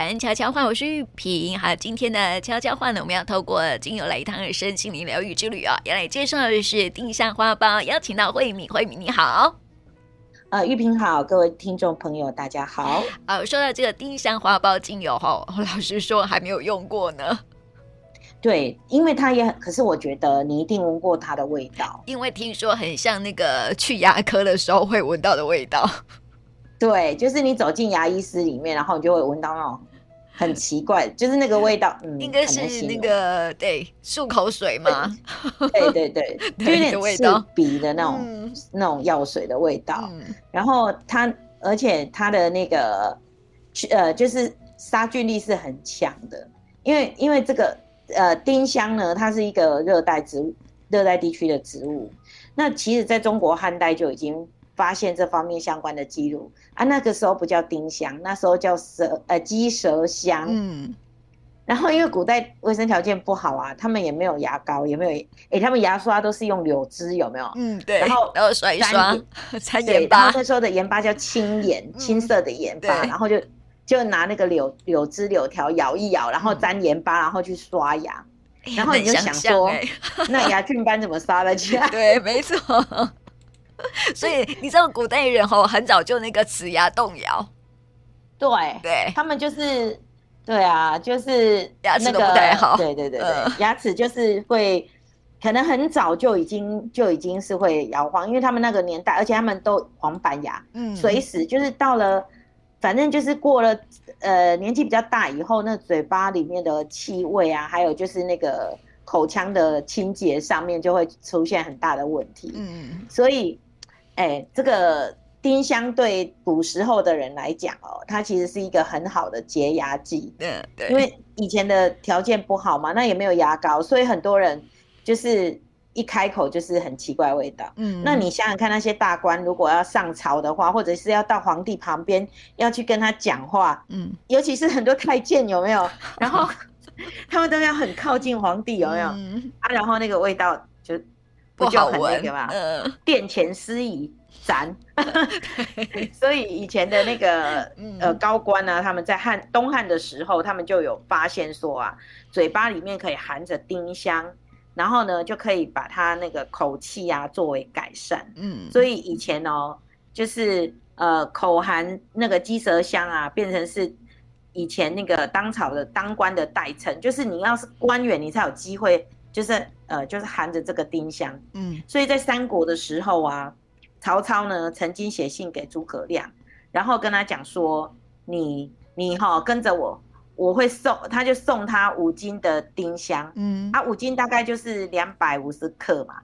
玩悄悄话，我是玉萍。好，今天的悄悄话呢，我们要透过精油来一趟身心灵疗愈之旅啊、哦，要来介绍的是丁香花苞，邀请到慧敏，慧敏你好。呃，玉萍好，各位听众朋友大家好。呃，说到这个丁香花苞精油哈，老实说还没有用过呢。对，因为它也很，可是我觉得你一定闻过它的味道，因为听说很像那个去牙科的时候会闻到的味道。对，就是你走进牙医师里面，然后你就会闻到那种很奇怪，就是那个味道，嗯，应该是那个对漱口水吗？对对 对，就，有点刺鼻的那种、嗯、那种药水的味道。嗯、然后它，而且它的那个呃，就是杀菌力是很强的，因为因为这个呃丁香呢，它是一个热带植物，热带地区的植物。那其实在中国汉代就已经。发现这方面相关的记录啊，那个时候不叫丁香，那时候叫蛇呃鸡舌香。嗯，然后因为古代卫生条件不好啊，他们也没有牙膏，也没有哎、欸，他们牙刷都是用柳枝，有没有？嗯，对。然后然后刷一刷，掺 盐巴。那时候的盐巴叫青盐，青色的盐巴，嗯、然后就就拿那个柳柳枝柳条咬一咬，然后沾盐巴，然后去刷牙。嗯、然后你就想说，欸、那牙菌斑怎么刷得起来？对，没错。所以你知道古代人吼很早就那个齿牙动摇，对对，他们就是对啊，就是牙齿都不太好，对对对对，牙齿就是会可能很早就已经就已经是会摇晃，因为他们那个年代，而且他们都黄板牙，嗯，随时就是到了，反正就是过了呃年纪比较大以后，那嘴巴里面的气味啊，还有就是那个口腔的清洁上面就会出现很大的问题，嗯，所以。哎、欸，这个丁香对古时候的人来讲哦，它其实是一个很好的洁牙剂。嗯，对。因为以前的条件不好嘛，那也没有牙膏，所以很多人就是一开口就是很奇怪味道。嗯。那你想想看，那些大官如果要上朝的话，或者是要到皇帝旁边要去跟他讲话，嗯，尤其是很多太监有没有？然后他们都要很靠近皇帝，有没有？嗯、啊，然后那个味道就。不就很那个嘛，嗯，殿前司仪斩，所以以前的那个呃高官呢、啊，他们在汉东汉的时候，他们就有发现说啊，嘴巴里面可以含着丁香，然后呢就可以把它那个口气啊作为改善，嗯，所以以前哦，就是呃口含那个鸡舌香啊，变成是以前那个当朝的当官的代称，就是你要是官员，你才有机会。就是呃，就是含着这个丁香，嗯，所以在三国的时候啊，曹操呢曾经写信给诸葛亮，然后跟他讲说，你你哈、哦、跟着我，我会送，他就送他五斤的丁香，嗯，啊五斤大概就是两百五十克嘛，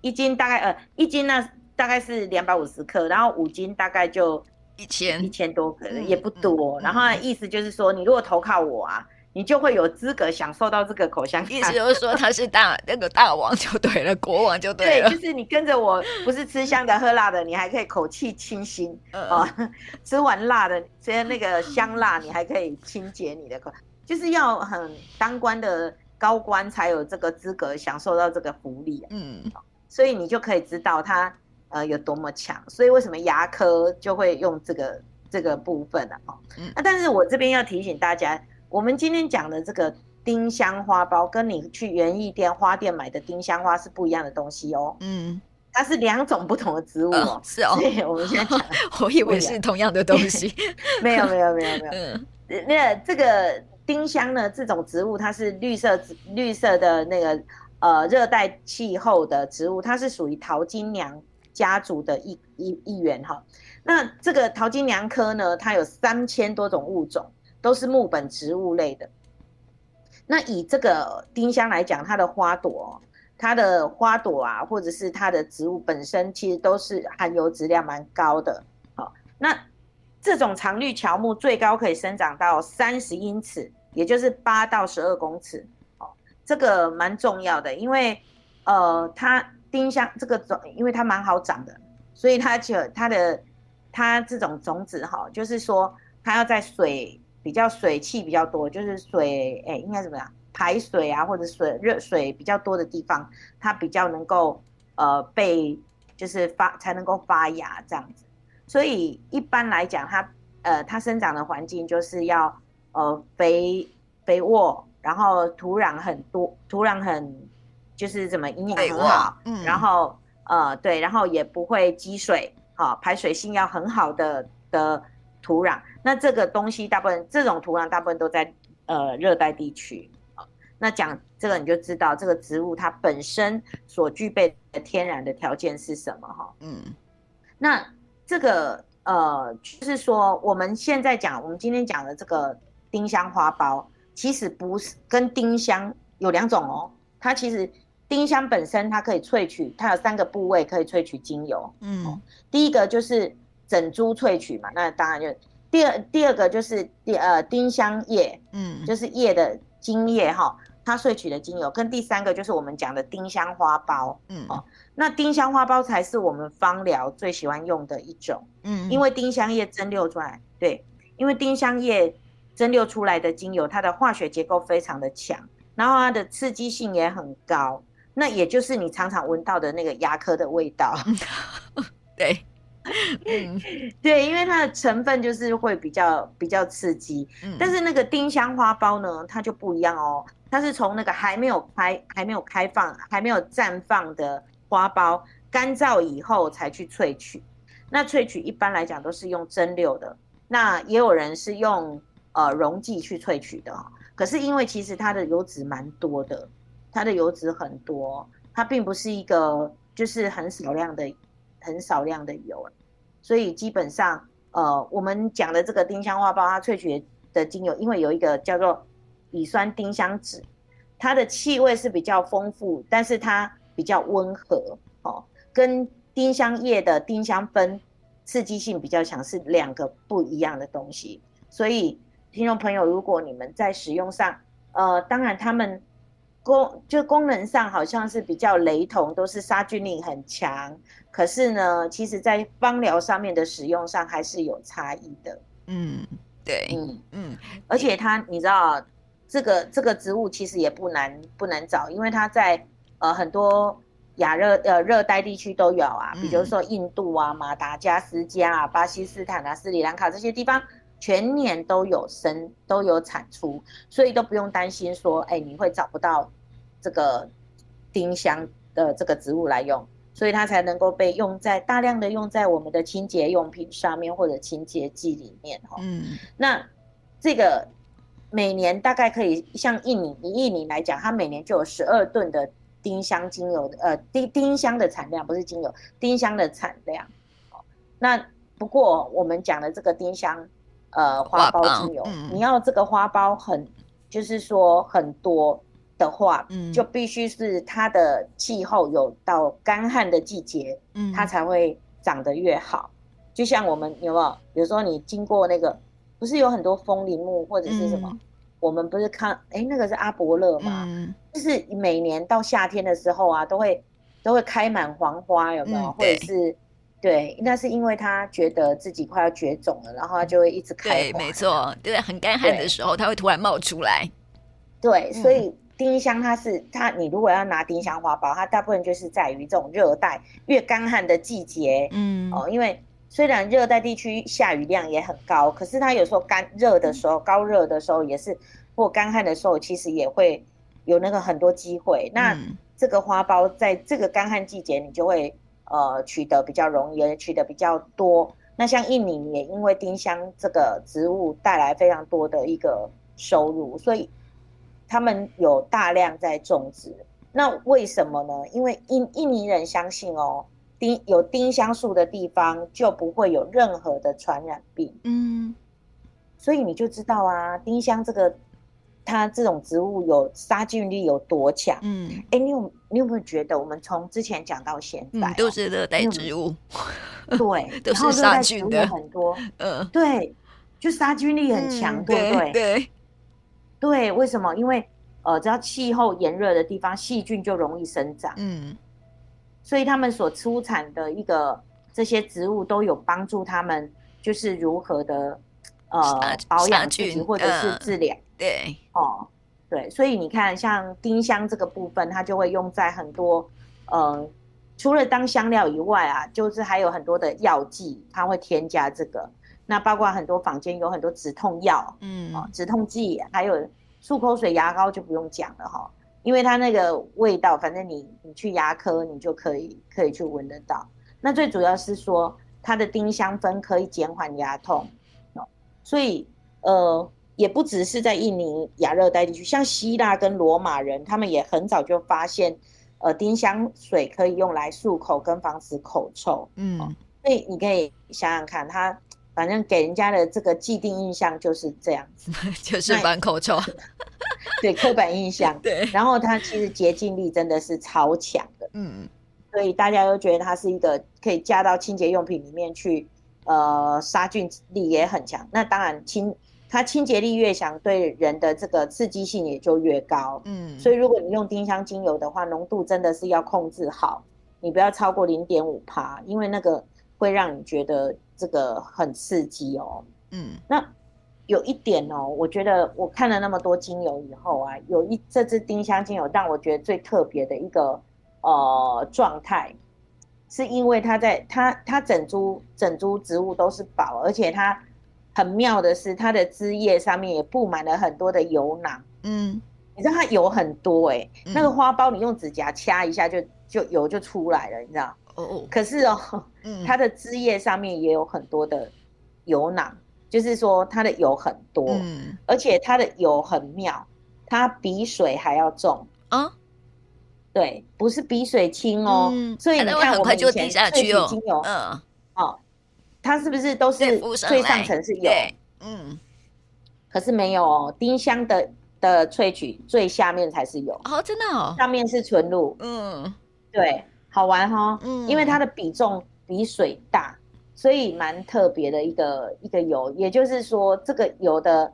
一斤大概呃一斤呢大概是两百五十克，然后五斤大概就一千一千多克，也不多，然后意思就是说，你如果投靠我啊。你就会有资格享受到这个口香，意思就是说他是大那个大王就对了，国王就对了。对，就是你跟着我，不是吃香的喝辣的，你还可以口气清新、嗯、哦。吃完辣的，吃那个香辣，你还可以清洁你的口，就是要很当官的高官才有这个资格享受到这个福利、啊。嗯，所以你就可以知道他呃有多么强。所以为什么牙科就会用这个这个部分呢、啊？哦，嗯、啊，但是我这边要提醒大家。我们今天讲的这个丁香花苞，跟你去园艺店、花店买的丁香花是不一样的东西哦。嗯，它是两种不同的植物哦。是哦。对，我们现在讲，我以为是同样的东 西。没有，没有，没有，没有。嗯。那这个丁香呢？这种植物它是绿色、绿色的那个呃热带气候的植物，它是属于桃金娘家族的一一一员哈。那这个桃金娘科呢，它有三千多种物种。都是木本植物类的。那以这个丁香来讲，它的花朵，它的花朵啊，或者是它的植物本身，其实都是含油质量蛮高的。好，那这种常绿乔木最高可以生长到三十英尺，也就是八到十二公尺。哦，这个蛮重要的，因为呃，它丁香这个种，因为它蛮好长的，所以它就它的它这种种子哈，就是说它要在水。比较水汽比较多，就是水，哎、欸，应该怎么样？排水啊，或者水热水比较多的地方，它比较能够呃被就是发才能够发芽这样子。所以一般来讲，它呃它生长的环境就是要呃肥肥沃，然后土壤很多，土壤很就是怎么营养很好，嗯，然后呃对，然后也不会积水，好、哦、排水性要很好的的土壤。那这个东西大部分这种土壤大部分都在呃热带地区。那讲这个你就知道这个植物它本身所具备的天然的条件是什么哈？嗯，那这个呃，就是说我们现在讲，我们今天讲的这个丁香花苞，其实不是跟丁香有两种哦。它其实丁香本身它可以萃取，它有三个部位可以萃取精油。嗯，第一个就是整株萃取嘛，那当然就第二第二个就是第呃丁香叶，嗯，就是叶的。精液哈，它萃取的精油，跟第三个就是我们讲的丁香花苞，嗯哦，那丁香花苞才是我们芳疗最喜欢用的一种，嗯，因为丁香叶蒸馏出来，对，因为丁香叶蒸馏出来的精油，它的化学结构非常的强，然后它的刺激性也很高，那也就是你常常闻到的那个牙科的味道，对。嗯，对，因为它的成分就是会比较比较刺激，嗯，但是那个丁香花苞呢，它就不一样哦，它是从那个还没有开、还没有开放、还没有绽放的花苞干燥以后才去萃取。那萃取一般来讲都是用蒸馏的，那也有人是用呃溶剂去萃取的。可是因为其实它的油脂蛮多的，它的油脂很多，它并不是一个就是很少量的。很少量的油，所以基本上，呃，我们讲的这个丁香花苞，它萃取的精油，因为有一个叫做乙酸丁香酯，它的气味是比较丰富，但是它比较温和，哦，跟丁香叶的丁香酚刺激性比较强，是两个不一样的东西。所以，听众朋友，如果你们在使用上，呃，当然他们。功就功能上好像是比较雷同，都是杀菌力很强。可是呢，其实在芳疗上面的使用上还是有差异的。嗯，对，嗯嗯。而且它，你知道，这个这个植物其实也不难不难找，因为它在呃很多亚热呃热带地区都有啊，比如说印度啊、马达加斯加啊、巴基斯坦啊、斯里兰卡这些地方。全年都有生，都有产出，所以都不用担心说，哎，你会找不到这个丁香的这个植物来用，所以它才能够被用在大量的用在我们的清洁用品上面或者清洁剂里面哈。嗯，那这个每年大概可以像印尼，以印尼来讲，它每年就有十二吨的丁香精油的呃丁丁香的产量，不是精油，丁香的产量。那不过我们讲的这个丁香。呃，花苞精油，嗯，你要这个花苞很，就是说很多的话，嗯，就必须是它的气候有到干旱的季节，嗯，它才会长得越好。就像我们有没有，比如说你经过那个，不是有很多枫林木或者是什么，嗯，我们不是看，哎，那个是阿伯乐嘛，嗯，就是每年到夏天的时候啊，都会都会开满黄花，有没有？嗯，或者是。对，那是因为他觉得自己快要绝种了，然后他就会一直开花。对，没错，对，很干旱的时候，它会突然冒出来。对，所以丁香它是它，你如果要拿丁香花苞，它大部分就是在于这种热带越干旱的季节。嗯，哦，因为虽然热带地区下雨量也很高，可是它有时候干热的时候、嗯、高热的时候也是，或干旱的时候，其实也会有那个很多机会。那这个花苞在这个干旱季节，你就会。呃，取得比较容易，也取得比较多。那像印尼也因为丁香这个植物带来非常多的一个收入，所以他们有大量在种植。那为什么呢？因为印印尼人相信哦，丁有丁香树的地方就不会有任何的传染病。嗯，所以你就知道啊，丁香这个。它这种植物有杀菌力有多强？嗯，哎，你有你有没有觉得，我们从之前讲到现在，都是热带植物，对，都是杀菌的。很多，嗯，对，就杀菌力很强，对不对？对，对，为什么？因为呃，只要气候炎热的地方，细菌就容易生长，嗯，所以他们所出产的一个这些植物都有帮助他们，就是如何的呃保养自己或者是治疗。对哦，对，所以你看，像丁香这个部分，它就会用在很多，呃，除了当香料以外啊，就是还有很多的药剂，它会添加这个。那包括很多坊间有很多止痛药，嗯，哦，止痛剂，还有漱口水、牙膏就不用讲了哈，因为它那个味道，反正你你去牙科你就可以可以去闻得到。那最主要是说它的丁香酚可以减缓牙痛，哦，所以呃也不只是在印尼亚热带地区，像希腊跟罗马人，他们也很早就发现，呃，丁香水可以用来漱口跟防止口臭，嗯，哦，所以你可以想想看它。反正给人家的这个既定印象就是这样子，就是防口臭，对，刻板印象。对，然后它其实洁净力真的是超强的，嗯，所以大家都觉得它是一个可以加到清洁用品里面去，呃，杀菌力也很强。那当然清它清洁力越强，对人的这个刺激性也就越高，嗯。所以如果你用丁香精油的话，浓度真的是要控制好，你不要超过零点五趴，因为那个会让你觉得。这个很刺激哦，嗯，那有一点哦，我觉得我看了那么多精油以后啊，有一这支丁香精油让我觉得最特别的一个呃状态，是因为它在它它整株整株植物都是宝，而且它很妙的是它的枝叶上面也布满了很多的油囊，嗯，你知道它油很多哎、欸，嗯、那个花苞你用指甲掐一下就就油就出来了，你知道？哦哦，可是哦，嗯、它的枝叶上面也有很多的油囊，就是说它的油很多，嗯、而且它的油很妙，它比水还要重啊。对，不是比水清哦。嗯、所以你看，我们以前萃取精油，嗯，哦，它是不是都是最上层是有？嗯，可是没有哦，丁香的的萃取最下面才是有哦，真的哦，上面是纯露。嗯，对。好玩哈，嗯，因为它的比重比水大，所以蛮特别的一个一个油。也就是说，这个油的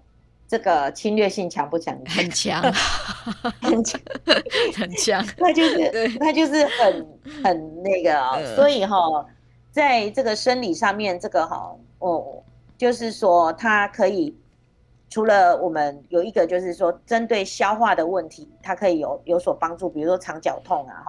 这个侵略性强不强？很强，很强，很强。那就是那就是很很那个，嗯、所以哈，在这个生理上面，这个哈哦，就是说它可以除了我们有一个就是说针对消化的问题，它可以有有所帮助，比如说肠绞痛啊。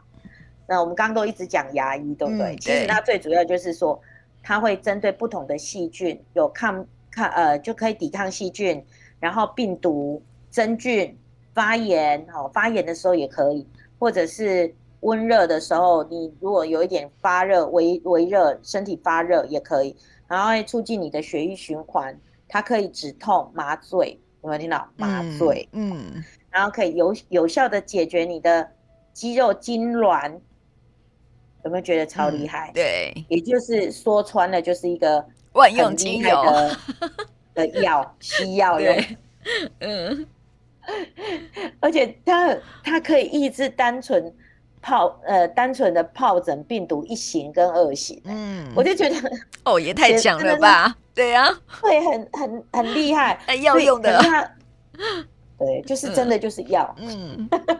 那我们刚刚都一直讲牙医，对不对？嗯、对，其实它最主要就是说，它会针对不同的细菌有抗抗呃，就可以抵抗细菌，然后病毒、真菌、发炎哦，发炎的时候也可以，或者是温热的时候，你如果有一点发热、微微热，身体发热也可以，然后会促进你的血液循环，它可以止痛、麻醉，有没有听到？麻醉，嗯，嗯然后可以有有效的解决你的肌肉痉挛。有没有觉得超厉害？嗯、对，也就是说穿了，就是一个万用精油 的药，西药用。嗯，而且它它可以抑制单纯疱呃单纯的疱疹病毒一型跟二型。嗯，我就觉得哦，也太强了吧？对呀、啊，会很很很厉害，药用的。对，就是真的就是药。嗯。嗯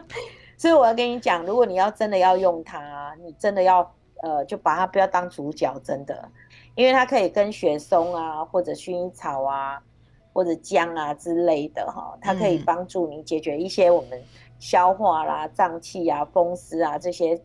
所以我要跟你讲，如果你要真的要用它，你真的要呃，就把它不要当主角，真的，因为它可以跟雪松啊，或者薰衣草啊，或者姜啊之类的哈，它可以帮助你解决一些我们消化啦、胀气啊、风湿啊这些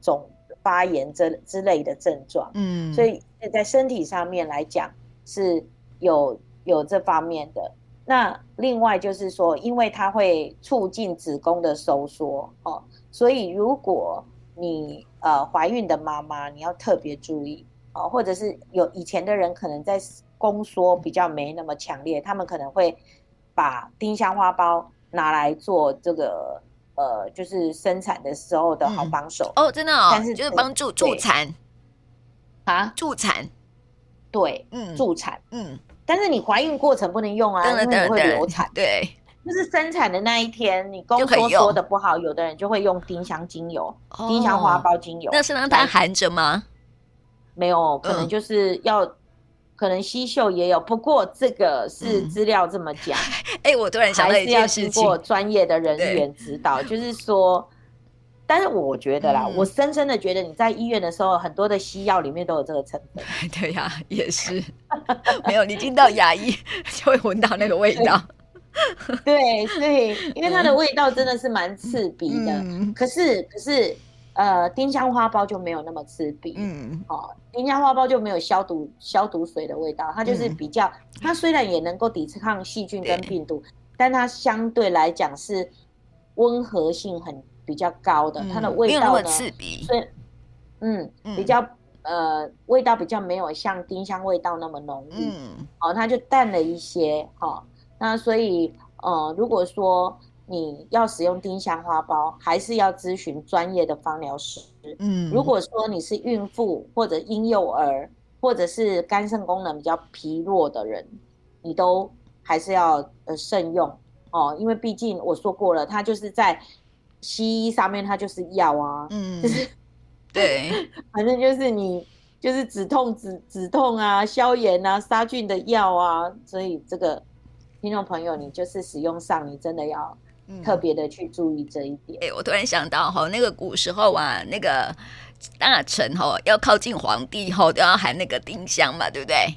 肿发炎之之类的症状。嗯，所以在身体上面来讲是有有这方面的。那另外就是说，因为它会促进子宫的收缩哦，所以如果你呃怀孕的妈妈，你要特别注意哦，或者是有以前的人可能在宫缩比较没那么强烈，他们可能会把丁香花苞拿来做这个呃，就是生产的时候的好帮手、嗯、哦，真的哦，但是就是帮助助产啊，助产，对，嗯，助产，嗯。但是你怀孕过程不能用啊，因为你会流产。对，就是生产的那一天，你宫缩缩的不好，有的人就会用丁香精油、丁香花苞精油。那是让它含着吗？没有，可能就是要，可能西秀也有。不过这个是资料这么讲。哎，我突然想到一件事情，还是要经过专业的人员指导，就是说。但是我觉得啦，嗯、我深深的觉得你在医院的时候，很多的西药里面都有这个成分。对呀、啊，也是。没有，你进到牙医就会闻到那个味道。对，所以因为它的味道真的是蛮刺鼻的。嗯、可是，可是呃，丁香花苞就没有那么刺鼻，嗯，哦，丁香花苞就没有消毒消毒水的味道，它就是比较，嗯、它虽然也能够抵抗细菌跟病毒，但它相对来讲是温和性很比较高的，嗯、它的味道呢，没有那么刺鼻，所以，嗯，比较、嗯、呃味道比较没有像丁香味道那么浓郁，嗯，哦，它就淡了一些，哈、哦，那所以呃，如果说。你要使用丁香花苞，还是要咨询专业的芳疗师。嗯，如果说你是孕妇或者婴幼儿，或者是肝肾功能比较疲弱的人，你都还是要呃慎用哦，因为毕竟我说过了，它就是在西医上面它就是药啊，嗯，就是对，反正就是你就是止痛止止痛啊、消炎啊、杀菌的药啊，所以这个听众朋友，你就是使用上，你真的要。特别的去注意这一点。哎、欸，我突然想到哈，那个古时候啊，那个大臣哈要靠近皇帝后都要含那个丁香嘛，对不对？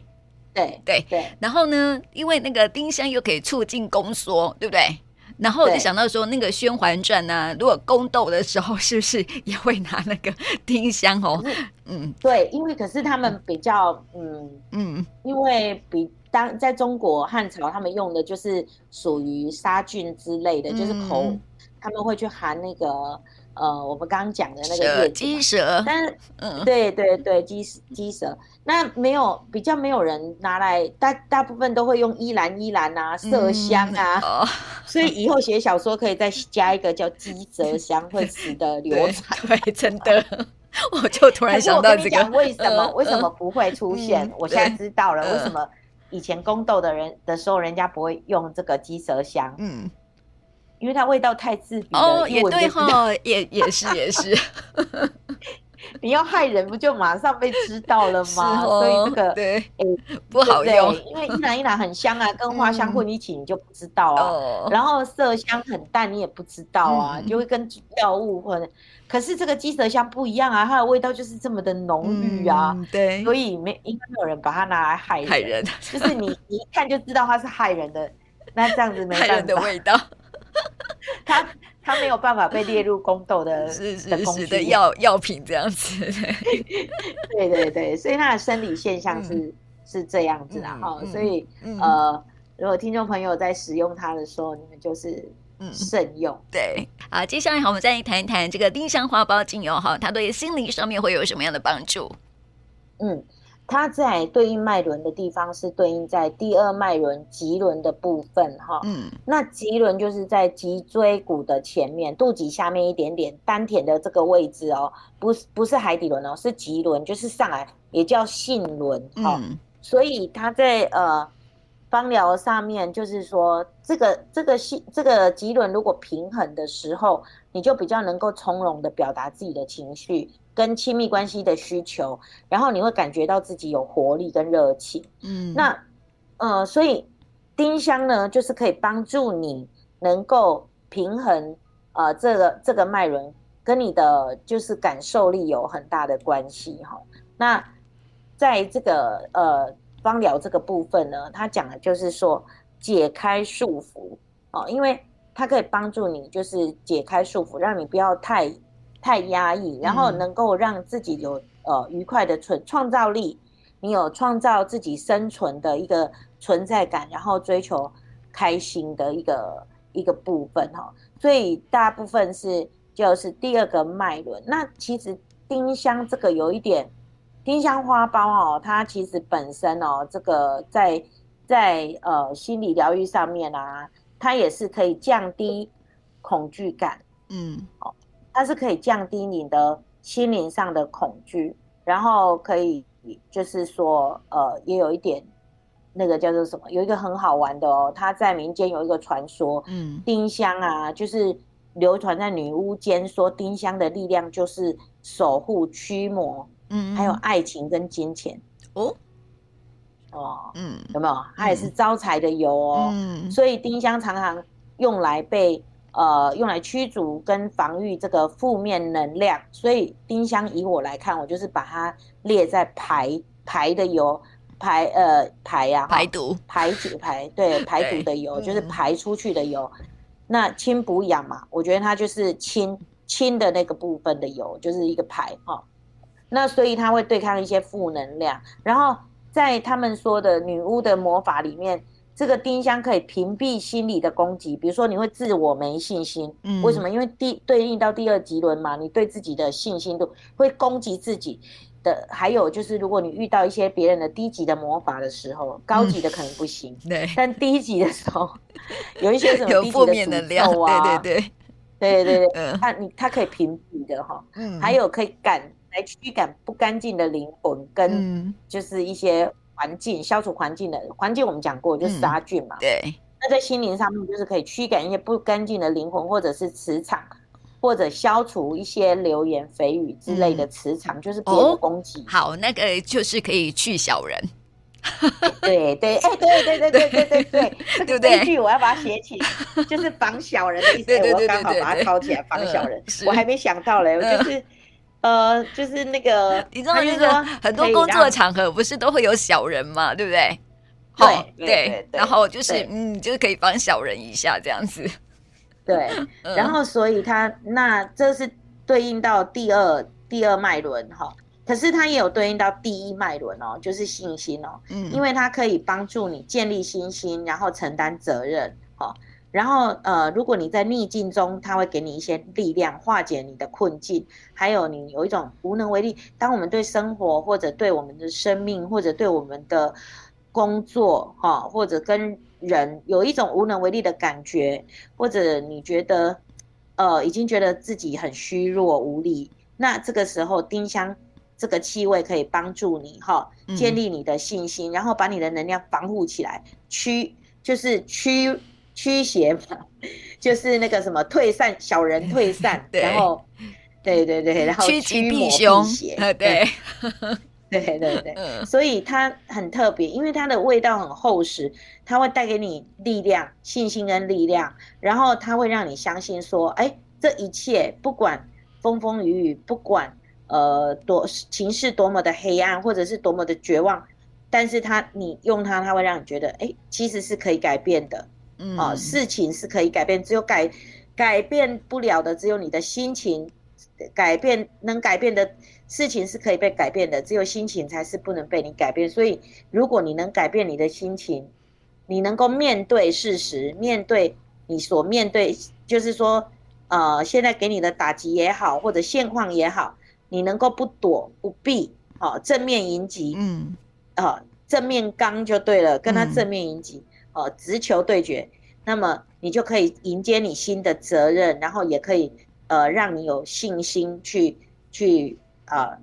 对对对。然后呢，因为那个丁香又可以促进宫缩，对不对？然后我就想到说，那个《宣嬛传》呢，如果宫斗的时候，是不是也会拿那个丁香哦？嗯，对，因为可是他们比较嗯嗯，因为比。当在中国汉朝，他们用的就是属于杀菌之类的，嗯、就是口，他们会去含那个呃，我们刚刚讲的那个叶鸡舌，但是嗯，对对对，鸡鸡舌，那没有比较没有人拿来，大大部分都会用依兰依兰啊，麝香啊，嗯哦、所以以后写小说可以再加一个叫鸡舌香，会使得流传。对，真的，我就突然想到这个，为什么、呃、为什么不会出现？嗯、我现在知道了，为什么？以前宫斗的人的时候，人家不会用这个鸡舌香，嗯，因为它味道太刺鼻了。哦，也对哈，也也是也是。你要害人，不就马上被知道了吗？所以这个对，不好用。因为一兰一兰很香啊，跟花香混一起，你就不知道啊。然后麝香很淡，你也不知道啊，就会跟药物混。可是这个鸡舌香不一样啊，它的味道就是这么的浓郁啊，嗯、对，所以没应该没有人把它拿来害人，害人就是你你一看就知道它是害人的，那这样子 没办法，害人的味道，它它没有办法被列入宫斗的 是是是的药药品这样子，对对对，所以它的生理现象是、嗯、是这样子的哈，嗯、所以、嗯、呃，如果听众朋友在使用它的时候，你们就是。嗯，慎用对。好，接下来好，我们再来谈一谈这个丁香花苞精油哈，它对心理上面会有什么样的帮助？嗯，它在对应脉轮的地方是对应在第二脉轮棘轮的部分哈。嗯，那棘轮就是在脊椎骨的前面，肚脐下面一点点，丹田的这个位置哦，不是不是海底轮哦，是棘轮，就是上来也叫性轮哈。嗯，所以它在呃。芳疗上面就是说，这个这个性这个棘轮如果平衡的时候，你就比较能够从容的表达自己的情绪跟亲密关系的需求，然后你会感觉到自己有活力跟热情。嗯，那呃，所以丁香呢，就是可以帮助你能够平衡呃这个这个脉轮跟你的就是感受力有很大的关系哈。那在这个呃。芳疗这个部分呢，它讲的就是说解开束缚哦，因为它可以帮助你，就是解开束缚，让你不要太太压抑，然后能够让自己有呃愉快的存创造力，你有创造自己生存的一个存在感，然后追求开心的一个一个部分哈。所以大部分是就是第二个脉轮。那其实丁香这个有一点。丁香花苞哦，它其实本身哦，这个在在呃心理疗愈上面啊，它也是可以降低恐惧感，嗯，哦，它是可以降低你的心灵上的恐惧，然后可以就是说呃，也有一点那个叫做什么，有一个很好玩的哦，它在民间有一个传说，嗯，丁香啊，就是流传在女巫间，说丁香的力量就是守护驱魔。嗯，还有爱情跟金钱哦，哦，嗯，有没有？它也是招财的油哦，嗯，所以丁香常常用来被呃用来驱逐跟防御这个负面能量，所以丁香以我来看，我就是把它列在排排的油排呃排呀排毒。排解排对排毒的油就是排出去的油，那清补养嘛，我觉得它就是清清的那个部分的油，就是一个排哈。那所以它会对抗一些负能量，然后在他们说的女巫的魔法里面，这个丁香可以屏蔽心理的攻击，比如说你会自我没信心，嗯，为什么？因为第对应到第二级轮嘛，你对自己的信心度会攻击自己的。还有就是，如果你遇到一些别人的低级的魔法的时候，高级的可能不行，嗯、对，但低级的时候有一些什么 有负面的量啊，对对对，对对对，它你它可以屏蔽的哈，嗯，还有可以赶。来驱赶不干净的灵魂，跟就是一些环境，嗯、消除环境的环境，我们讲过就是杀菌嘛。嗯、对。那在心灵上面，就是可以驱赶一些不干净的灵魂，或者是磁场，或者消除一些流言蜚语之类的磁场，嗯、就是别人的攻击、哦。好，那个就是可以去小人。对对，哎，对对对对对对对，这个这句我要把它写起，就是防小人的意思。对对对对对对，我刚好把它抄起来，防小人。嗯、我还没想到嘞，我就是。呃，就是那个，你知道，就是说很多工作场合不是都会有小人嘛，对不对？对对，然后就是嗯，就是可以帮小人一下这样子。对，然后所以他那这是对应到第二第二脉轮哈，可是它也有对应到第一脉轮哦，就是信心哦，嗯，因为它可以帮助你建立信心，然后承担责任，哈。然后，呃，如果你在逆境中，他会给你一些力量，化解你的困境。还有，你有一种无能为力。当我们对生活，或者对我们的生命，或者对我们的工作，哈，或者跟人有一种无能为力的感觉，或者你觉得，呃，已经觉得自己很虚弱无力，那这个时候，丁香这个气味可以帮助你，哈，建立你的信心，嗯、然后把你的能量防护起来，驱就是驱。驱邪嘛，就是那个什么退散小人退散，然后对对对，然后驱魔避邪，对。对。对对 对，嗯、所以它很特别，因为它的味道很厚实，它会带给你力量、信心跟力量，然后它会让你相信说，哎，这一切不管风风雨雨，不管呃多情势多么的黑暗，或者是多么的绝望，但是它你用它，它会让你觉得，哎，其实是可以改变的。嗯、哦，事情是可以改变，只有改改变不了的，只有你的心情。改变能改变的事情是可以被改变的，只有心情才是不能被你改变。所以，如果你能改变你的心情，你能够面对事实，面对你所面对，就是说，呃，现在给你的打击也好，或者现况也好，你能够不躲不避，哦，正面迎击，嗯，哦，正面刚就对了，跟他正面迎击。嗯呃，直球对决，那么你就可以迎接你新的责任，然后也可以呃让你有信心去去呃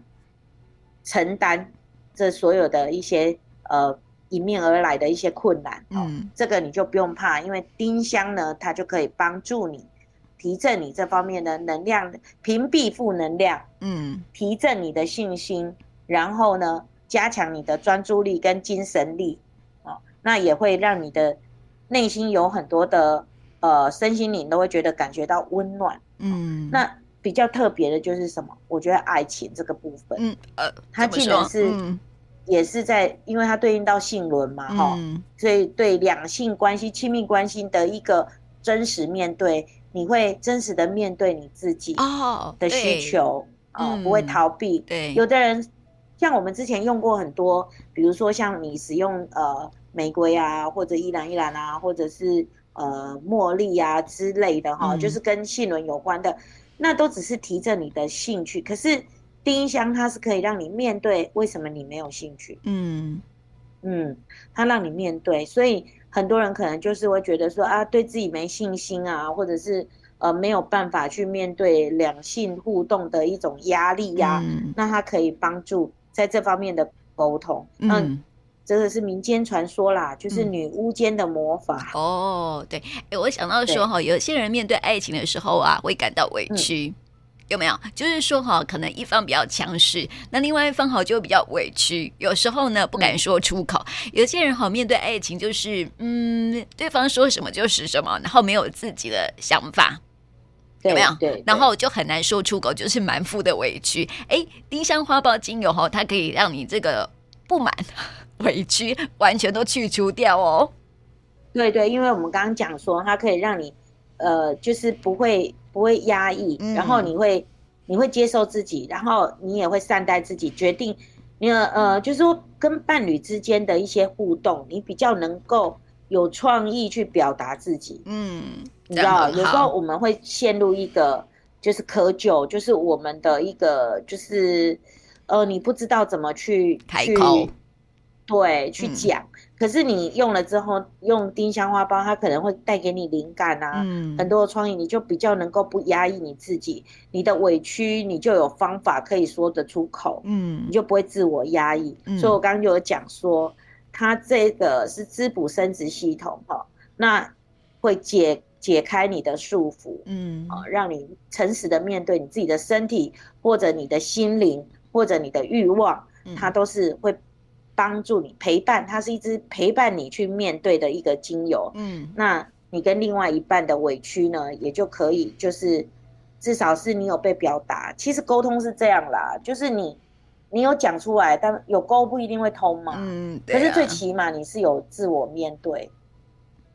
承担这所有的一些呃迎面而来的一些困难。嗯，这个你就不用怕，因为丁香呢，它就可以帮助你提振你这方面的能量，屏蔽负能量，嗯，提振你的信心，然后呢，加强你的专注力跟精神力。那也会让你的内心有很多的呃身心灵都会觉得感觉到温暖，嗯，那比较特别的就是什么？我觉得爱情这个部分，嗯呃，它既然是、嗯、也是在，因为它对应到性轮嘛，哈、嗯，所以对两性关系、亲密关系的一个真实面对，你会真实的面对你自己的需求啊、哦呃，不会逃避。对，有的人像我们之前用过很多，比如说像你使用呃。玫瑰啊，或者依兰依兰啊，或者是呃茉莉啊之类的哈，嗯、就是跟性轮有关的，那都只是提振你的兴趣。可是丁香它是可以让你面对为什么你没有兴趣，嗯。嗯，它让你面对，所以很多人可能就是会觉得说啊，对自己没信心啊，或者是呃没有办法去面对两性互动的一种压力呀、啊，嗯、那它可以帮助在这方面的沟通，嗯。嗯这个是民间传说啦，就是女巫间的魔法、嗯、哦。对，哎，我想到说哈，有些人面对爱情的时候啊，会感到委屈，嗯、有没有？就是说哈，可能一方比较强势，那另外一方好就比较委屈，有时候呢不敢说出口。嗯、有些人好面对爱情，就是嗯，对方说什么就是什么，然后没有自己的想法，有没有？对，对然后就很难说出口，就是满腹的委屈。哎，丁香花苞精油哈，它可以让你这个不满。委屈完全都去除掉哦。对对，因为我们刚刚讲说，它可以让你，呃，就是不会不会压抑，嗯、然后你会你会接受自己，然后你也会善待自己，决定你呃，就是说跟伴侣之间的一些互动，你比较能够有创意去表达自己。嗯，你知道，有时候我们会陷入一个就是窠臼，就是我们的一个就是呃，你不知道怎么去开口。对，去讲。嗯、可是你用了之后，用丁香花苞，它可能会带给你灵感啊，嗯、很多的创意，你就比较能够不压抑你自己，你的委屈，你就有方法可以说得出口，嗯，你就不会自我压抑。嗯、所以我刚刚就有讲说，它这个是滋补生殖系统哈，那会解解开你的束缚，嗯，啊，让你诚实的面对你自己的身体，或者你的心灵，或者你的欲望，它都是会。帮助你陪伴，它是一支陪伴你去面对的一个精油。嗯，那你跟另外一半的委屈呢，也就可以，就是至少是你有被表达。其实沟通是这样啦，就是你你有讲出来，但有沟不一定会通嘛。嗯，啊。可是最起码你是有自我面对。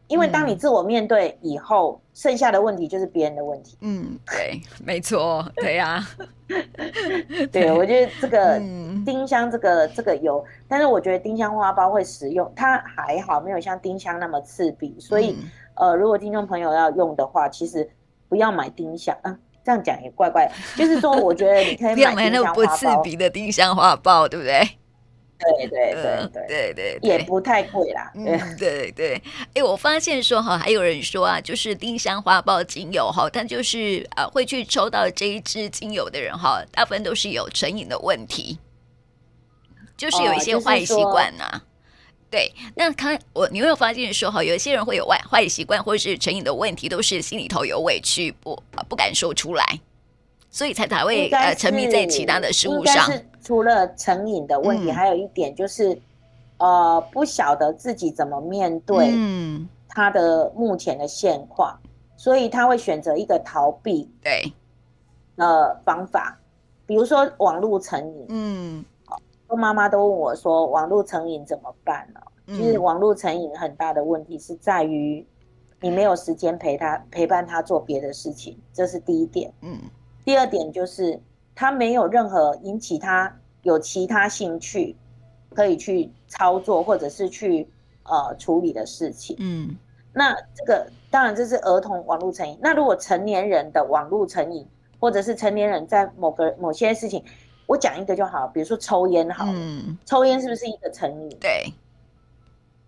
因为当你自我面对以后，嗯、剩下的问题就是别人的问题。嗯，对，没错，对呀、啊。对，我觉得这个丁香，这个这个油，嗯、但是我觉得丁香花苞会实用，它还好，没有像丁香那么刺鼻。所以，嗯、呃，如果听众朋友要用的话，其实不要买丁香。啊，这样讲也怪怪。就是说，我觉得你可以买那种不刺鼻的丁香花苞，对不对？对对对对对对，也不太贵啦。对对对，哎、欸，我发现说哈，还有人说啊，就是丁香花苞精油哈，但就是啊，会去抽到这一支精油的人哈，大部分都是有成瘾的问题，就是有一些坏习惯呐。哦、对，那看我，你有没有发现说哈，有一些人会有坏坏习惯或者是成瘾的问题，都是心里头有委屈，不不敢说出来。所以才才会呃沉迷在其他的事物上。是除了成瘾的问题，嗯、还有一点就是，呃，不晓得自己怎么面对他的目前的现况，嗯、所以他会选择一个逃避对呃方法，比如说网络成瘾。嗯，多妈妈都问我说，网络成瘾怎么办呢？就是网络成瘾很大的问题是在于你没有时间陪他陪伴他做别的事情，这是第一点。嗯。第二点就是，他没有任何引起他有其他兴趣可以去操作或者是去呃处理的事情。嗯，那这个当然这是儿童网络成瘾。那如果成年人的网络成瘾，或者是成年人在某个某些事情，我讲一个就好，比如说抽烟好，嗯，抽烟是不是一个成瘾？对，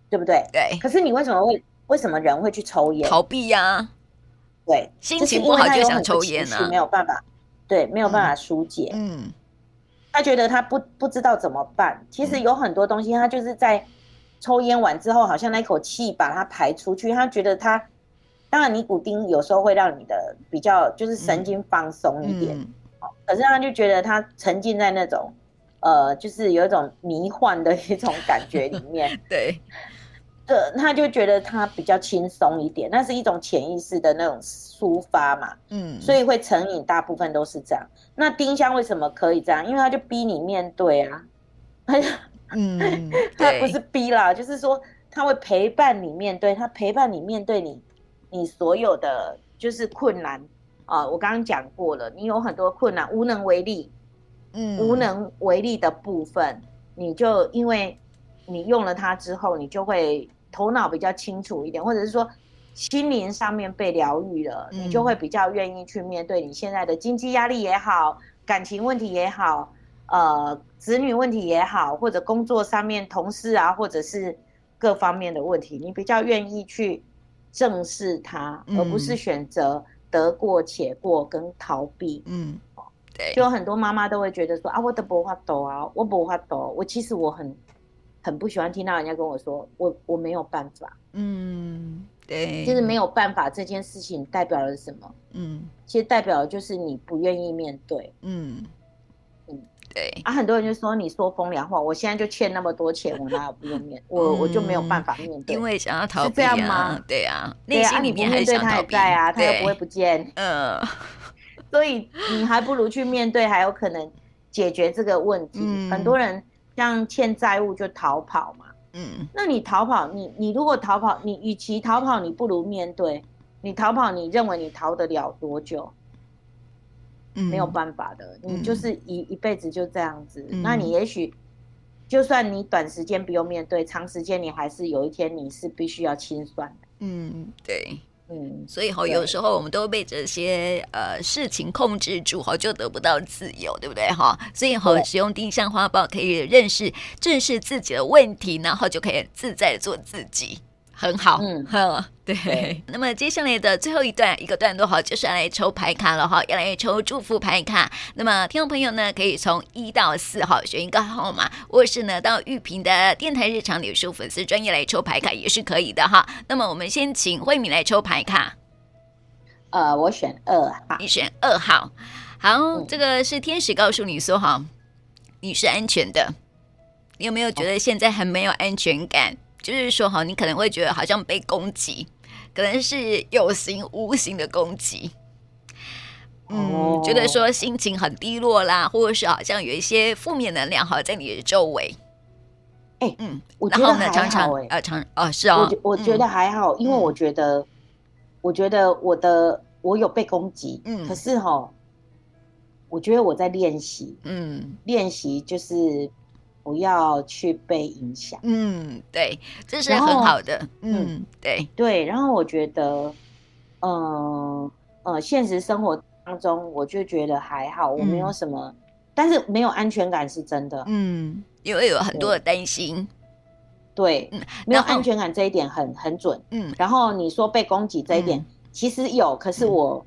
对不对？对。可是你为什么会为什么人会去抽烟？逃避呀、啊。对，心情不好就想抽烟呢、啊，没有办法。对，没有办法疏解。嗯，他觉得他不不知道怎么办。其实有很多东西，他就是在抽烟完之后，好像那一口气把它排出去。他觉得他，当然尼古丁有时候会让你的比较就是神经放松一点。嗯嗯、可是他就觉得他沉浸在那种呃，就是有一种迷幻的一种感觉里面。对。呃，他就觉得他比较轻松一点，那是一种潜意识的那种抒发嘛，嗯，所以会成瘾，大部分都是这样。那丁香为什么可以这样？因为他就逼你面对啊，他就，嗯，他不是逼啦，就是说他会陪伴你面对，他陪伴你面对你，你所有的就是困难啊。我刚刚讲过了，你有很多困难，无能为力，嗯，无能为力的部分，你就因为。你用了它之后，你就会头脑比较清楚一点，或者是说心灵上面被疗愈了，嗯、你就会比较愿意去面对你现在的经济压力也好，感情问题也好，呃，子女问题也好，或者工作上面同事啊，或者是各方面的问题，你比较愿意去正视它，嗯、而不是选择得过且过跟逃避。嗯，对，就很多妈妈都会觉得说啊，我都不法度啊，我不法度，我其实我很。很不喜欢听到人家跟我说，我我没有办法。嗯，对，就是没有办法这件事情代表了什么？嗯，其实代表的就是你不愿意面对。嗯嗯，对。啊，很多人就说你说风凉话，我现在就欠那么多钱，我哪有不用面？我我就没有办法面对，因为想要逃避啊。是这样吗？对啊，内心里面还想逃避啊，他又不会不见。嗯，所以你还不如去面对，还有可能解决这个问题。很多人。像欠债务就逃跑嘛，嗯，那你逃跑，你你如果逃跑，你与其逃跑，你不如面对。你逃跑，你认为你逃得了多久？嗯，没有办法的，你就是一一辈子就这样子。嗯、那你也许，就算你短时间不用面对，长时间你还是有一天你是必须要清算的。嗯，对。嗯，所以哈，有时候我们都被这些呃事情控制住，哈，就得不到自由，对不对哈？所以哈，使用丁香花报可以认识、正视自己的问题，然后就可以自在做自己。很好，嗯，好，对，那么接下来的最后一段一个段落哈，就是要来抽牌卡了哈，要来抽祝福牌卡。那么听众朋友呢，可以从一到四号选一个号码，或是呢到玉屏的电台日常脸书粉丝专业来抽牌卡也是可以的哈。那么我们先请慧敏来抽牌卡。呃，我选二号，你选二号。好，嗯，这个是天使告诉你说哈，你是安全的。你有没有觉得现在很没有安全感？就是说哈，你可能会觉得好像被攻击，可能是有形无形的攻击。嗯，oh. 觉得说心情很低落啦，或者是好像有一些负面能量哈在你的周围。哎、欸，嗯，我觉得还好、欸。常常呃，常哦，是哦，我我觉得还好，嗯、因为我觉得，我觉得我的我有被攻击，嗯，可是哈，我觉得我在练习，嗯，练习就是。不要去被影响。嗯，对，这是很好的。嗯，嗯，对对。然后我觉得，嗯呃，呃，现实生活当中，我就觉得还好，我没有什么，嗯、但是没有安全感是真的。嗯，因为有很多的担心。对，嗯、没有安全感这一点很很准。嗯，然后你说被攻击这一点，嗯、其实有，可是我、嗯、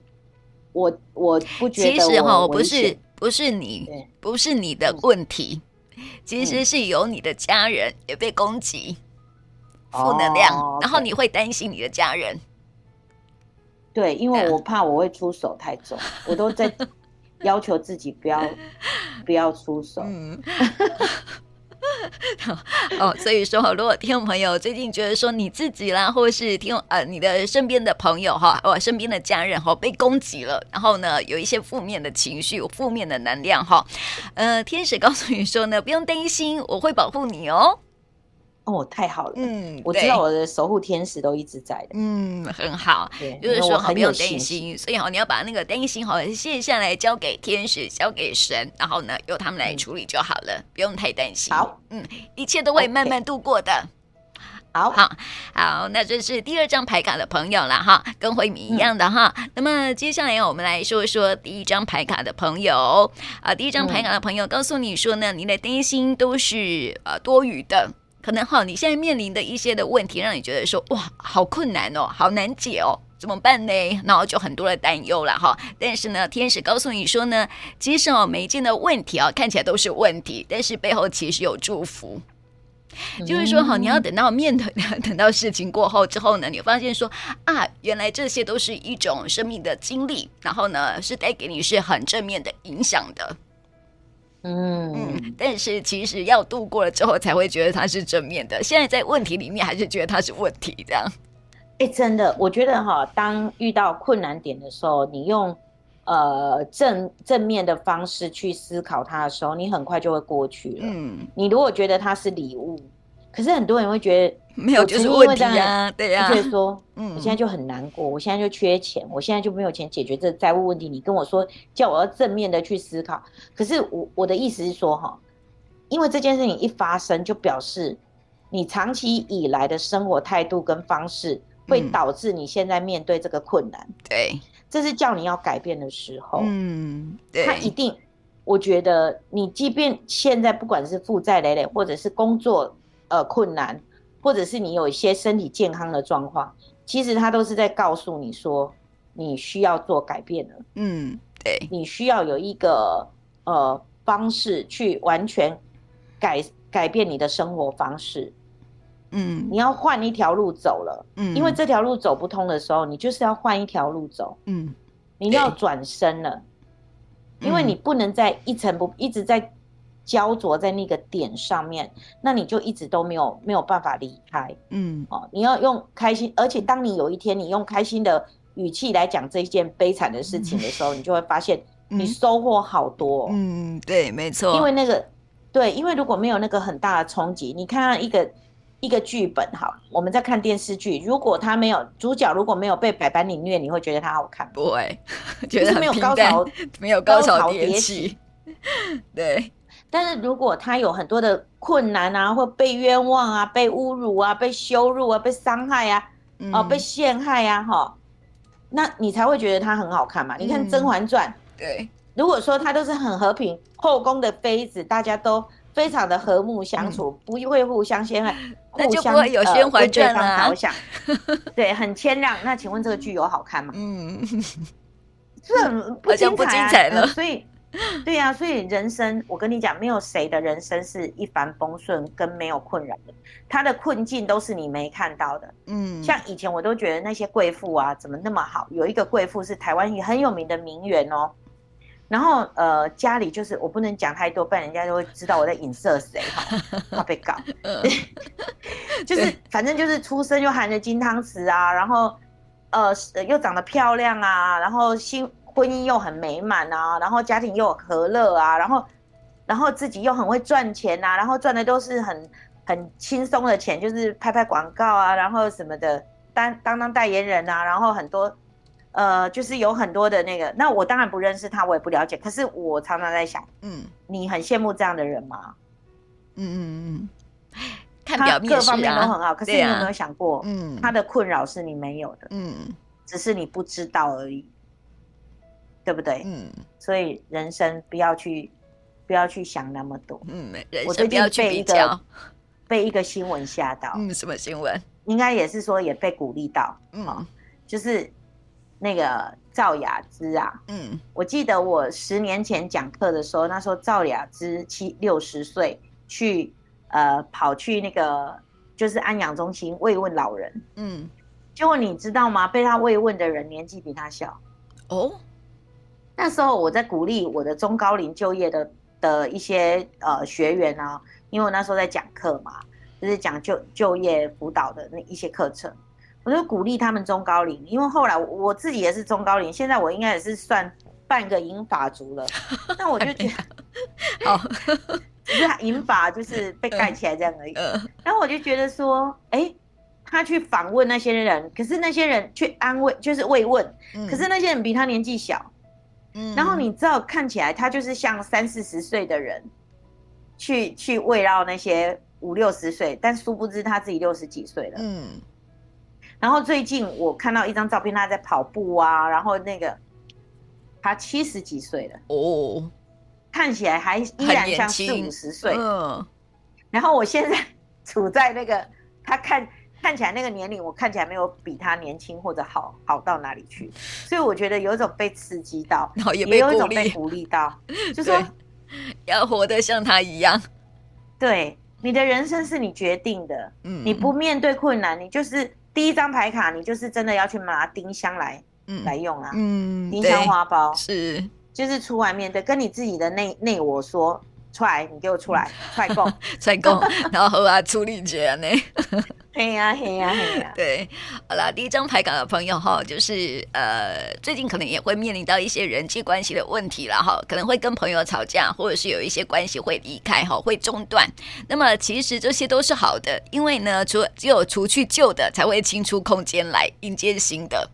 我我不觉得。其实哈，不是不是你，不是你的问题。其实是有你的家人也被攻击，负能量，哦、然后你会担心你的家人。对，因为我怕我会出手太重，我都在要求自己不要不要出手。嗯 哦，所以说，如果听众朋友最近觉得说你自己啦，或是听呃你的身边的朋友哈，或身边的家人哈被攻击了，然后呢有一些负面的情绪、负面的能量哈，呃，天使告诉你说呢，不用担心，我会保护你哦。哦，太好了，嗯，我知道我的守护天使都一直在的，嗯，很好，对，就是说好不用担心，所以好，你要把那个担心好卸下来，交给天使，交给神，然后呢，由他们来处理就好了，不用太担心。好，嗯，一切都会慢慢度过的。好好好，那这是第二张牌卡的朋友了哈，跟慧敏一样的哈。那么接下来我们来说说第一张牌卡的朋友啊，第一张牌卡的朋友告诉你说呢，你的担心都是呃多余的。可能哈，你现在面临的一些的问题，让你觉得说哇，好困难哦，好难解哦，怎么办呢？然后就很多的担忧了哈。但是呢，天使告诉你说呢，其实哦，每一件的问题啊，看起来都是问题，但是背后其实有祝福。就是说哈，你要等到面对，等到事情过后之后呢，你发现说啊，原来这些都是一种生命的经历，然后呢，是带给你是很正面的影响的。嗯嗯，但是其实要度过了之后，才会觉得它是正面的。现在在问题里面，还是觉得它是问题这样。哎，真的，我觉得哈，当遇到困难点的时候，你用呃正正面的方式去思考它的时候，你很快就会过去了。嗯，你如果觉得它是礼物。可是很多人会觉得没有就是问题啊，对呀，就觉得说，嗯，我现在就很难过，我现在就缺钱，我现在就没有钱解决这债务问题。你跟我说叫我要正面的去思考，可是我我的意思是说哈，因为这件事情一发生，就表示你长期以来的生活态度跟方式会导致你现在面对这个困难。对，这是叫你要改变的时候。嗯，对，他一定，我觉得你即便现在不管是负债累累，或者是工作。呃，困难，或者是你有一些身体健康的状况，其实它都是在告诉你说，你需要做改变了。嗯，对，你需要有一个呃方式去完全改改变你的生活方式。嗯，你要换一条路走了。嗯，因为这条路走不通的时候，你就是要换一条路走。嗯，你要转身了，因为你不能再一成不一直在。焦灼在那个点上面，那你就一直都没有没有办法离开。嗯，哦，你要用开心，而且当你有一天你用开心的语气来讲这一件悲惨的事情的时候，嗯、你就会发现你收获好多。嗯，对，没错。因为那个，对，因为如果没有那个很大的冲击，你看看一个一个剧本好，我们在看电视剧，如果他没有主角，如果没有被百般凌虐，你会觉得他好看？不会，觉得没有高潮，没有高潮迭起。对，但是如果他有很多的困难啊，或被冤枉啊，被侮辱啊，被羞辱啊，被伤害啊，嗯、哦，被陷害啊，哈，那你才会觉得他很好看嘛？嗯、你看《甄嬛传》，对，如果说他都是很和平，后宫的妃子大家都非常的和睦相处，嗯、不会互相陷害，那就不会有甄嬛传了。着想，对，很谦让。那请问这个剧有好看吗？嗯，这很不精彩、啊、不精彩了。嗯、所以。对呀、啊，所以人生，我跟你讲，没有谁的人生是一帆风顺跟没有困扰的，他的困境都是你没看到的。嗯，像以前我都觉得那些贵妇啊，怎么那么好？有一个贵妇是台湾也很有名的名媛哦，然后呃，家里就是我不能讲太多，不然人家就会知道我在影射谁哈，怕被告。就是反正就是出生又含着金汤匙啊，然后呃又长得漂亮啊，然后新。婚姻又很美满啊，然后家庭又和乐啊，然后，然后自己又很会赚钱啊，然后赚的都是很很轻松的钱，就是拍拍广告啊，然后什么的当当当代言人啊，然后很多，呃，就是有很多的那个。那我当然不认识他，我也不了解。可是我常常在想，嗯，你很羡慕这样的人吗？嗯嗯嗯，看表面、啊、各方面都很好，可是你有没有想过，嗯，他的困扰是你没有的，嗯，只是你不知道而已。对不对？嗯，所以人生不要去，不要去想那么多。嗯，我最近被一个被一个新闻吓到。嗯，什么新闻？应该也是说也被鼓励到。嗯、哦，就是那个赵雅芝啊。嗯，我记得我十年前讲课的时候，那时候赵雅芝七六十岁，去呃跑去那个就是安养中心慰问老人。嗯，结果你知道吗？被他慰问的人年纪比他小。哦。那时候我在鼓励我的中高龄就业的的一些呃学员啊，因为我那时候在讲课嘛，就是讲就就业辅导的那一些课程，我就鼓励他们中高龄，因为后来我自己也是中高龄，现在我应该也是算半个银发族了，那我就觉得，哦，只是银发就是被盖起来这样而已。然后我就觉得说，哎，他去访问那些人，可是那些人去安慰，就是慰问，可是那些人比他年纪小。然后你知道，看起来他就是像三四十岁的人，去去围绕那些五六十岁，但殊不知他自己六十几岁了。嗯。然后最近我看到一张照片，他在跑步啊，然后那个他七十几岁了哦，看起来还依然像四五十岁。嗯。然后我现在 处在那个他看。看起来那个年龄，我看起来没有比他年轻或者好好到哪里去，所以我觉得有一种被刺激到，然后也，也有一种被鼓励到，就说要活得像他一样。对，你的人生是你决定的，嗯，你不面对困难，你就是第一张牌卡，你就是真的要去拿丁香来，嗯，来用啊，嗯，丁香花苞是，就是出外面对，跟你自己的内内我说出来，你给我出来，出来共，出来共，然后和他处理这样呢。嘿呀嘿呀嘿呀！对，好啦，第一张牌卡的朋友哈，就是呃，最近可能也会面临到一些人际关系的问题了哈，可能会跟朋友吵架，或者是有一些关系会离开哈，会中断。那么其实这些都是好的，因为呢，除只有除去旧的，才会清出空间来迎接新的，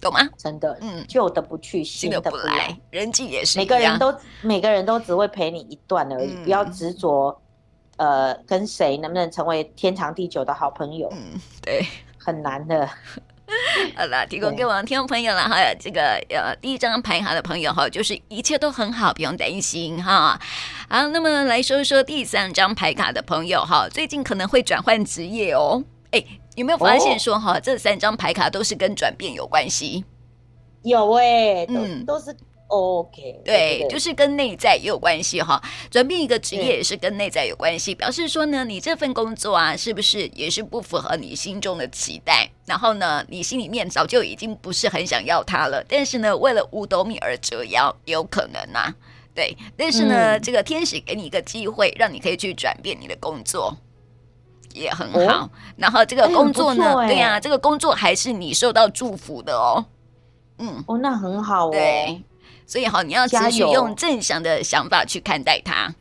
懂吗？真的，嗯，旧的不去，新的不来，人际也是，每个人都每个人都只会陪你一段而已，嗯、不要执着。呃，跟谁能不能成为天长地久的好朋友？嗯，对，很难的。好了，提供给我们听众朋友了哈，这个呃第一张牌卡的朋友哈，就是一切都很好，不用担心哈。好，那么来说说第三张牌卡的朋友哈，最近可能会转换职业哦。哎，有没有发现说哈，哦、这三张牌卡都是跟转变有关系？有哎、嗯、都是。OK，对，对，就是跟内在也有关系哈。转变一个职业也是跟内在有关系，表示说呢，你这份工作啊，是不是也是不符合你心中的期待？然后呢，你心里面早就已经不是很想要它了。但是呢，为了五斗米而折腰，有可能啊。对，但是呢，嗯、这个天使给你一个机会，让你可以去转变你的工作，也很好。哦、然后这个工作呢，哎、对呀、啊，这个工作还是你受到祝福的哦。嗯，哦，那很好哦。对。所以好，你要持续用正向的想法去看待它。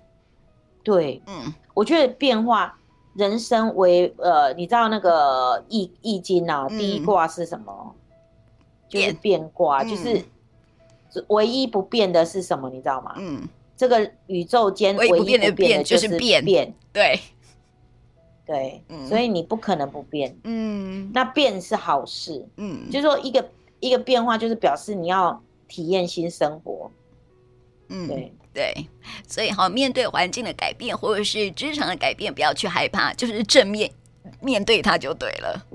对，嗯，我觉得变化，人生为呃，你知道那个易易经啊，第一卦是什么？嗯、就是变卦，嗯、就是唯一不变的是什么？你知道吗？嗯，这个宇宙间唯一不变的变就是变，变对对，嗯、所以你不可能不变。嗯，那变是好事。嗯，就是说一个一个变化，就是表示你要体验新生活。嗯，对。对，所以哈，面对环境的改变或者是职场的改变，不要去害怕，就是正面面对它就对了。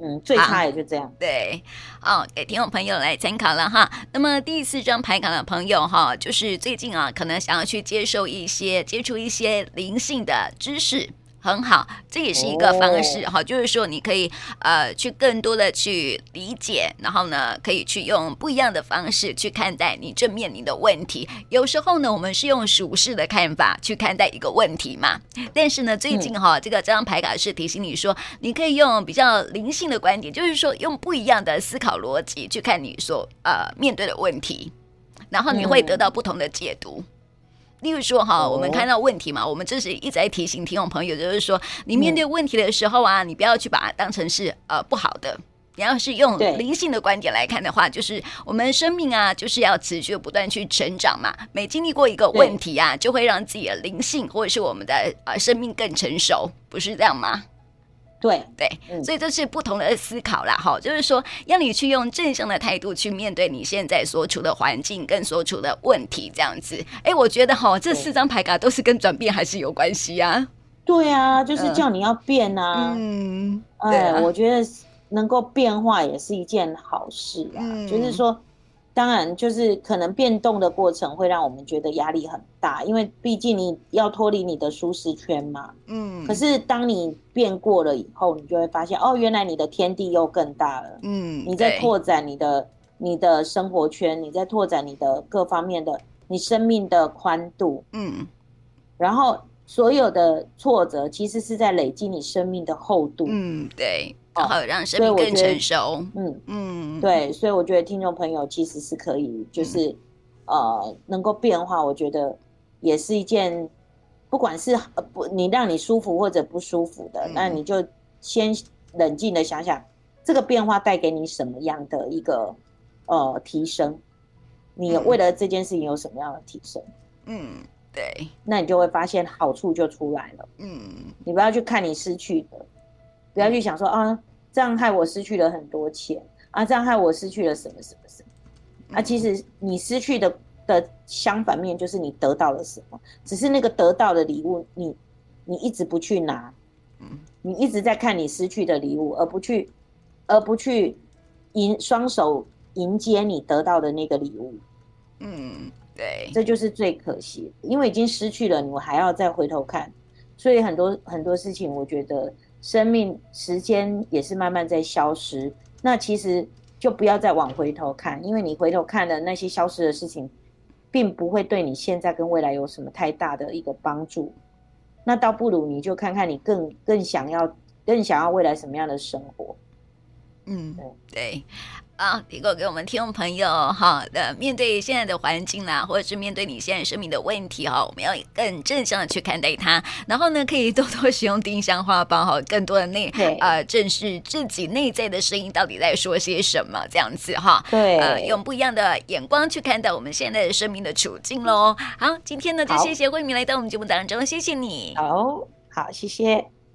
嗯，最差也就这样。对，哦，给听众朋友来参考了哈。那么第四张牌卡的朋友哈，就是最近啊，可能想要去接受一些、接触一些灵性的知识。很好，这也是一个方式哈，oh. 就是说你可以呃去更多的去理解，然后呢可以去用不一样的方式去看待你正面临的问题。有时候呢，我们是用属世的看法去看待一个问题嘛，但是呢，最近哈、嗯、这个这张牌卡是提醒你说，你可以用比较灵性的观点，就是说用不一样的思考逻辑去看你所呃面对的问题，然后你会得到不同的解读。嗯例如说哈，我们看到问题嘛，我们这是一直在提醒听众朋友，就是说你面对问题的时候啊，你不要去把它当成是呃不好的，你要是用灵性的观点来看的话，就是我们生命啊，就是要持续不断去成长嘛。每经历过一个问题啊，就会让自己的灵性或者是我们的呃生命更成熟，不是这样吗？对对，所以这是不同的思考啦，哈，就是说让你去用正向的态度去面对你现在所处的环境跟所处的问题，这样子。哎，我觉得哈，这四张牌卡都是跟转变还是有关系呀。对啊，就是叫你要变啊。嗯，哎，我觉得能够变化也是一件好事啊，就是说。当然，就是可能变动的过程会让我们觉得压力很大，因为毕竟你要脱离你的舒适圈嘛。嗯。可是当你变过了以后，你就会发现，哦，原来你的天地又更大了。嗯。你在拓展你的你的生活圈，你在拓展你的各方面的你生命的宽度。嗯。然后所有的挫折其实是在累积你生命的厚度。嗯，对。然后让生命更成熟。嗯嗯，对，所以我觉得听众朋友其实是可以，就是、嗯、呃，能够变化，我觉得也是一件，不管是呃不你让你舒服或者不舒服的，嗯、那你就先冷静的想想，这个变化带给你什么样的一个呃提升？你为了这件事情有什么样的提升？嗯，对，那你就会发现好处就出来了。嗯，你不要去看你失去的。不要去想说啊，这样害我失去了很多钱啊，这样害我失去了什么什么什么啊。其实你失去的的相反面就是你得到了什么，只是那个得到的礼物，你你一直不去拿，你一直在看你失去的礼物，而不去而不去迎双手迎接你得到的那个礼物。嗯，对，这就是最可惜，因为已经失去了，你还要再回头看，所以很多很多事情，我觉得。生命时间也是慢慢在消失，那其实就不要再往回头看，因为你回头看的那些消失的事情，并不会对你现在跟未来有什么太大的一个帮助。那倒不如你就看看你更更想要、更想要未来什么样的生活。嗯，对。啊，提供给我们听众朋友哈的，面对现在的环境啦，或者是面对你现在生命的问题哈，我们要更正向的去看待它。然后呢，可以多多使用丁香花苞哈，更多的内对呃，正视自己内在的声音到底在说些什么，这样子哈。对，呃，用不一样的眼光去看待我们现在的生命的处境喽。好，今天呢，就谢谢慧敏来到我们节目当中，谢谢你。好，好，谢谢。